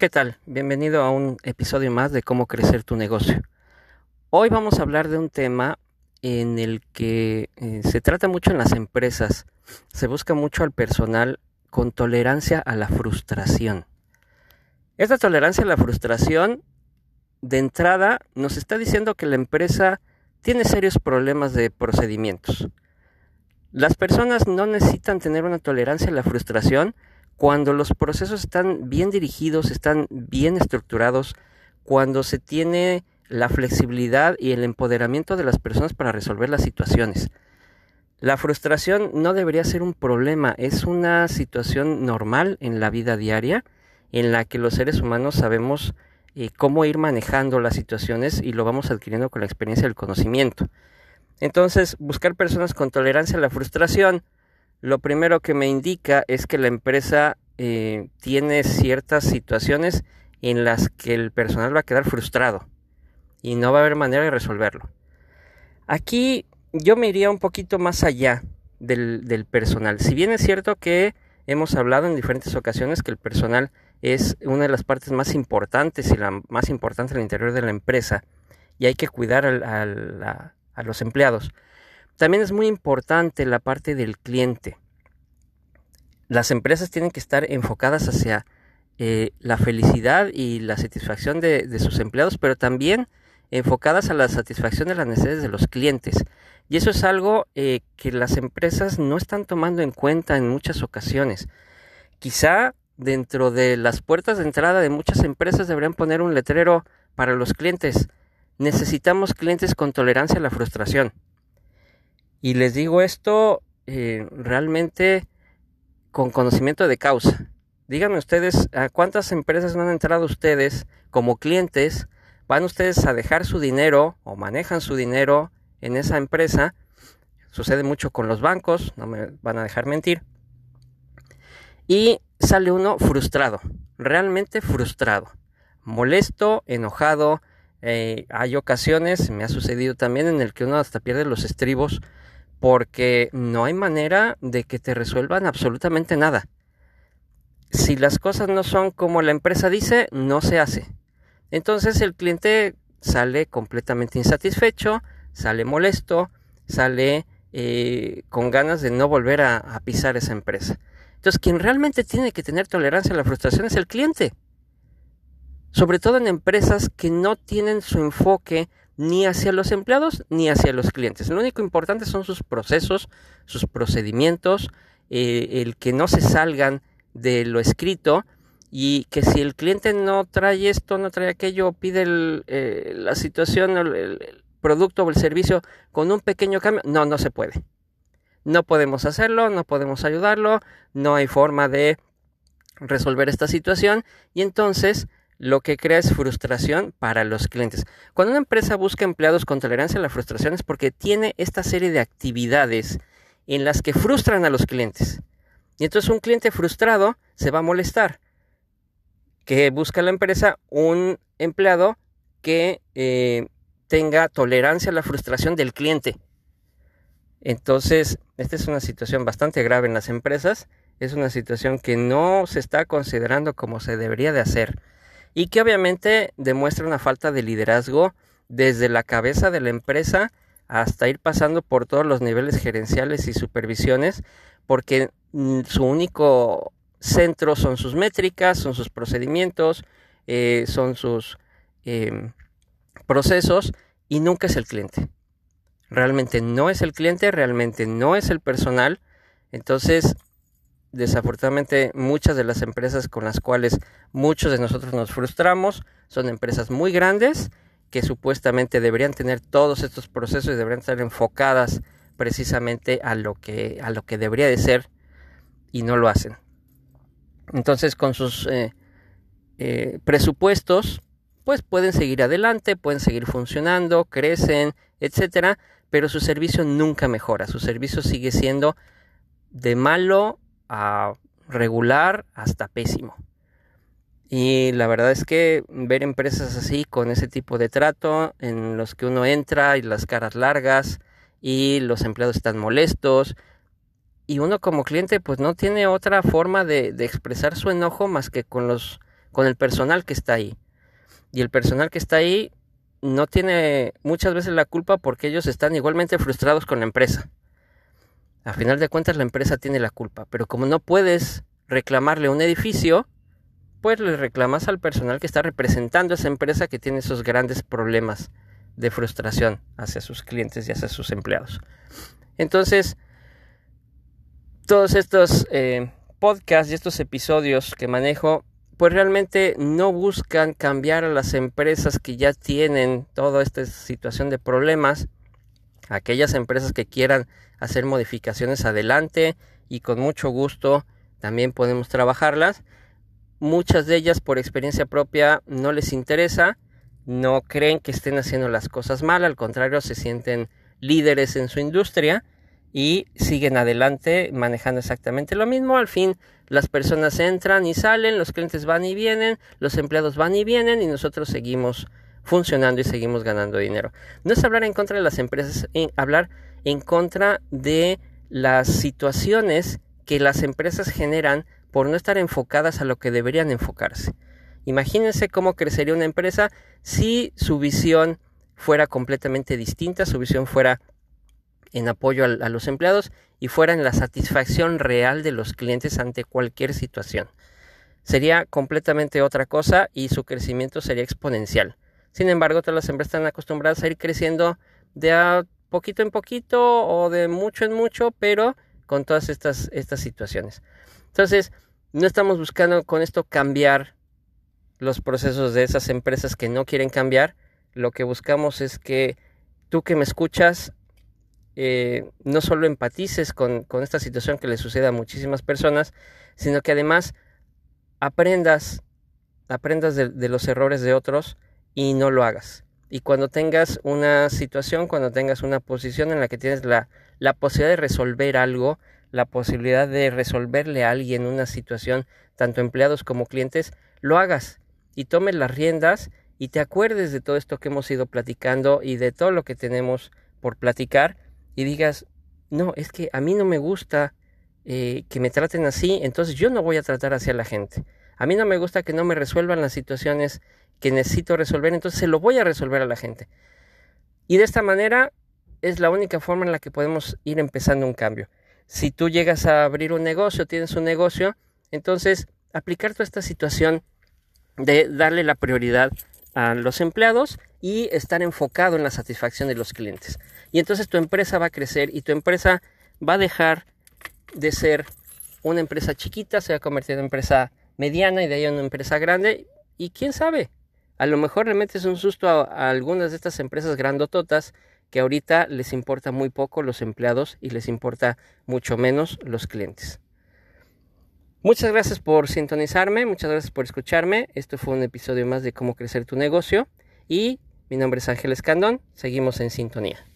¿Qué tal? Bienvenido a un episodio más de cómo crecer tu negocio. Hoy vamos a hablar de un tema en el que eh, se trata mucho en las empresas. Se busca mucho al personal con tolerancia a la frustración. Esta tolerancia a la frustración, de entrada, nos está diciendo que la empresa tiene serios problemas de procedimientos. Las personas no necesitan tener una tolerancia a la frustración, cuando los procesos están bien dirigidos, están bien estructurados, cuando se tiene la flexibilidad y el empoderamiento de las personas para resolver las situaciones. La frustración no debería ser un problema, es una situación normal en la vida diaria en la que los seres humanos sabemos eh, cómo ir manejando las situaciones y lo vamos adquiriendo con la experiencia del conocimiento. Entonces, buscar personas con tolerancia a la frustración lo primero que me indica es que la empresa eh, tiene ciertas situaciones en las que el personal va a quedar frustrado y no va a haber manera de resolverlo. Aquí yo me iría un poquito más allá del, personal. Si bien es cierto que hemos hablado en diferentes ocasiones que el personal es una de las partes más importantes y la más importante el interior de la empresa y hay que cuidar a los empleados. También es muy importante la parte del cliente. Las empresas tienen que estar enfocadas hacia eh, la felicidad y la satisfacción de, sus empleados, pero también enfocadas a la satisfacción de las necesidades de los clientes. Y eso es algo eh, que las empresas no están tomando en cuenta en muchas ocasiones. Quizá dentro de las puertas de entrada de muchas empresas deberían poner un letrero para los clientes. Necesitamos clientes con tolerancia a la frustración. Y les digo esto eh, realmente con conocimiento de causa. Díganme ustedes a cuántas empresas no han entrado ustedes como clientes, van ustedes a dejar su dinero o manejan su dinero en esa empresa. Sucede mucho con los bancos, no me van a dejar mentir. Y sale uno frustrado, realmente frustrado, molesto, enojado. Eh, hay ocasiones, me ha sucedido también, en el que uno hasta pierde los estribos porque no hay manera de que te resuelvan absolutamente nada. Si las cosas no son como la empresa dice, no se hace. Entonces el cliente sale completamente insatisfecho, sale molesto, sale eh, con ganas de no volver a, a pisar esa empresa. Entonces quien realmente tiene que tener tolerancia a la frustración es el cliente. Sobre todo en empresas que no tienen su enfoque ni hacia los empleados ni hacia los clientes. Lo único importante son sus procesos, sus procedimientos, eh, el que no se salgan de lo escrito y que si el cliente no trae esto, no trae aquello, pide eh, la situación, el, producto o el servicio con un pequeño cambio, no, no se puede. No podemos hacerlo, no podemos ayudarlo, no hay forma de resolver esta situación y entonces lo que crea es frustración para los clientes. Cuando una empresa busca empleados con tolerancia a la frustración es porque tiene esta serie de actividades en las que frustran a los clientes. Y entonces un cliente frustrado se va a molestar. Que busca la empresa un empleado que eh, tenga tolerancia a la frustración del cliente. Entonces, esta es una situación bastante grave en las empresas. Es una situación que no se está considerando como se debería de hacer y que obviamente demuestra una falta de liderazgo desde la cabeza de la empresa hasta ir pasando por todos los niveles gerenciales y supervisiones, porque mm, su único centro son sus métricas, son sus procedimientos, eh, son sus em, procesos y nunca es el cliente. Realmente no es el cliente, realmente no es el personal. Entonces, desafortunadamente muchas de las empresas con las cuales muchos de nosotros nos frustramos son empresas muy grandes que supuestamente deberían tener todos estos procesos y deberían estar enfocadas precisamente a lo que a lo que debería de ser y no lo hacen. Entonces con sus eh, eh, presupuestos pues pueden seguir adelante pueden seguir funcionando crecen etcétera pero su servicio nunca mejora su servicio sigue siendo de malo a regular hasta pésimo. Y la verdad es que ver empresas así, con ese tipo de trato, en los que uno entra y las caras largas y los empleados están molestos, y uno como cliente pues no tiene otra forma de, expresar su enojo más que con los con el personal que está ahí. Y el personal que está ahí no tiene muchas veces la culpa porque ellos están igualmente frustrados con la empresa. A final de cuentas la empresa tiene la culpa, pero como no puedes reclamarle un edificio, pues le reclamas al personal que está representando a esa empresa que tiene esos grandes problemas de frustración hacia sus clientes y hacia sus empleados. Entonces, todos estos eh, podcasts y estos episodios que manejo, pues realmente no buscan cambiar a las empresas que ya tienen toda esta situación de problemas, aquellas empresas que quieran hacer modificaciones adelante y con mucho gusto también podemos trabajarlas. Muchas de ellas por experiencia propia no les interesa, no creen que estén haciendo las cosas mal, al contrario se sienten líderes en su industria y siguen adelante manejando exactamente lo mismo. Al fin las personas entran y salen, los clientes van y vienen, los empleados van y vienen y nosotros seguimos funcionando y seguimos ganando dinero. No es hablar en contra de las empresas, es hablar en contra de las situaciones que las empresas generan por no estar enfocadas a lo que deberían enfocarse. Imagínense cómo crecería una empresa si su visión fuera completamente distinta, su visión fuera en apoyo a, los empleados y fuera en la satisfacción real de los clientes ante cualquier situación. Sería completamente otra cosa y su crecimiento sería exponencial. Sin embargo, todas las empresas están acostumbradas a ir creciendo de a poquito en poquito o de mucho en mucho, pero con todas estas, estas situaciones. Entonces, no estamos buscando con esto cambiar los procesos de esas empresas que no quieren cambiar. Lo que buscamos es que tú que me escuchas eh, no solo empatices con, esta situación que le sucede a muchísimas personas, sino que además aprendas, aprendas de los errores de otros y no lo hagas. Y cuando tengas una situación, cuando tengas una posición en la que tienes la, la posibilidad de resolver algo, la posibilidad de resolverle a alguien una situación, tanto empleados como clientes, lo hagas y tomes las riendas y te acuerdes de todo esto que hemos ido platicando y de todo lo que tenemos por platicar y digas, no, es que a mí no me gusta eh, que me traten así, entonces yo no voy a tratar así a la gente. A mí no me gusta que no me resuelvan las situaciones que necesito resolver, entonces se lo voy a resolver a la gente. Y de esta manera es la única forma en la que podemos ir empezando un cambio. Si tú llegas a abrir un negocio, tienes un negocio, entonces aplicar toda esta situación de darle la prioridad a los empleados y estar enfocado en la satisfacción de los clientes. Y entonces tu empresa va a crecer y tu empresa va a dejar de ser una empresa chiquita, se va a convertir en una empresa mediana y de ahí en una empresa grande. Y quién sabe, a lo mejor le metes un susto a, algunas de estas empresas grandototas que ahorita les importa muy poco los empleados y les importa mucho menos los clientes. Muchas gracias por sintonizarme, muchas gracias por escucharme. Esto fue un episodio más de cómo crecer tu negocio y mi nombre es Ángel Escandón. Seguimos en sintonía.